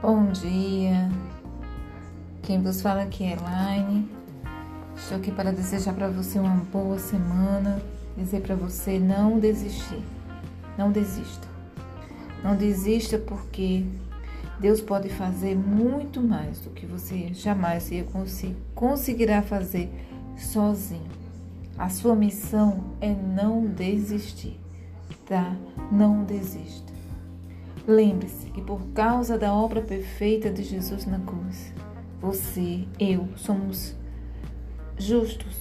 bom dia. Quem vos fala aqui é Elaine. Estou aqui para desejar para você uma boa semana, dizer para você não desistir. Não desista. Não desista porque Deus pode fazer muito mais do que você jamais conseguirá fazer sozinho. A sua missão é não desistir, tá? Não desista. Lembre-se que por causa da obra perfeita de Jesus na cruz, você, eu, somos justos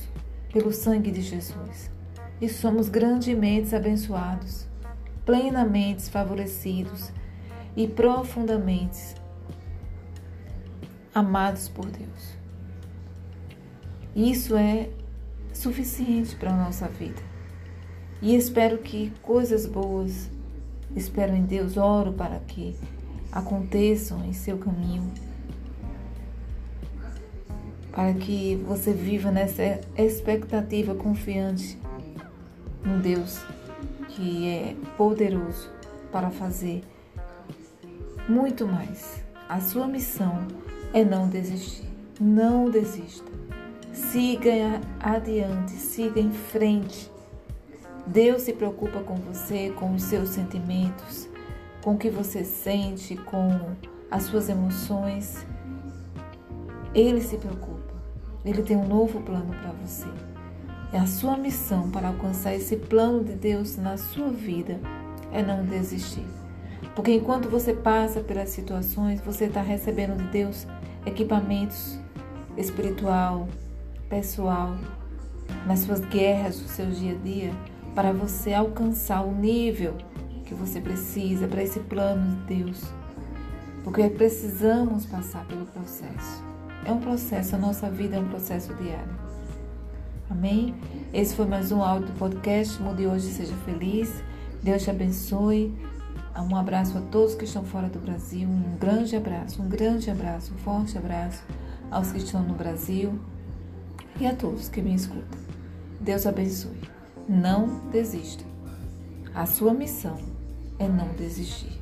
pelo sangue de Jesus e somos grandemente abençoados, plenamente favorecidos e profundamente amados por Deus. Isso é suficiente para a nossa vida. E espero que coisas boas Espero em Deus, oro para que aconteçam em seu caminho, para que você viva nessa expectativa confiante no Deus que é poderoso para fazer muito mais. A sua missão é não desistir. Não desista. Siga adiante, siga em frente Deus se preocupa com você, com os seus sentimentos, com o que você sente, com as suas emoções. Ele se preocupa. Ele tem um novo plano para você. É a sua missão para alcançar esse plano de Deus na sua vida é não desistir. Porque enquanto você passa pelas situações, você está recebendo de Deus equipamentos espiritual, pessoal, nas suas guerras do seu dia a dia para você alcançar o nível que você precisa para esse plano de Deus. Porque precisamos passar pelo processo. É um processo, a nossa vida é um processo diário. Amém? Esse foi mais um áudio do podcast. Mude hoje, seja feliz. Deus te abençoe. Um abraço a todos que estão fora do Brasil. Um grande abraço, um grande abraço, um forte abraço aos que estão no Brasil e a todos que me escutam. Deus abençoe. Não desista. A sua missão é não desistir.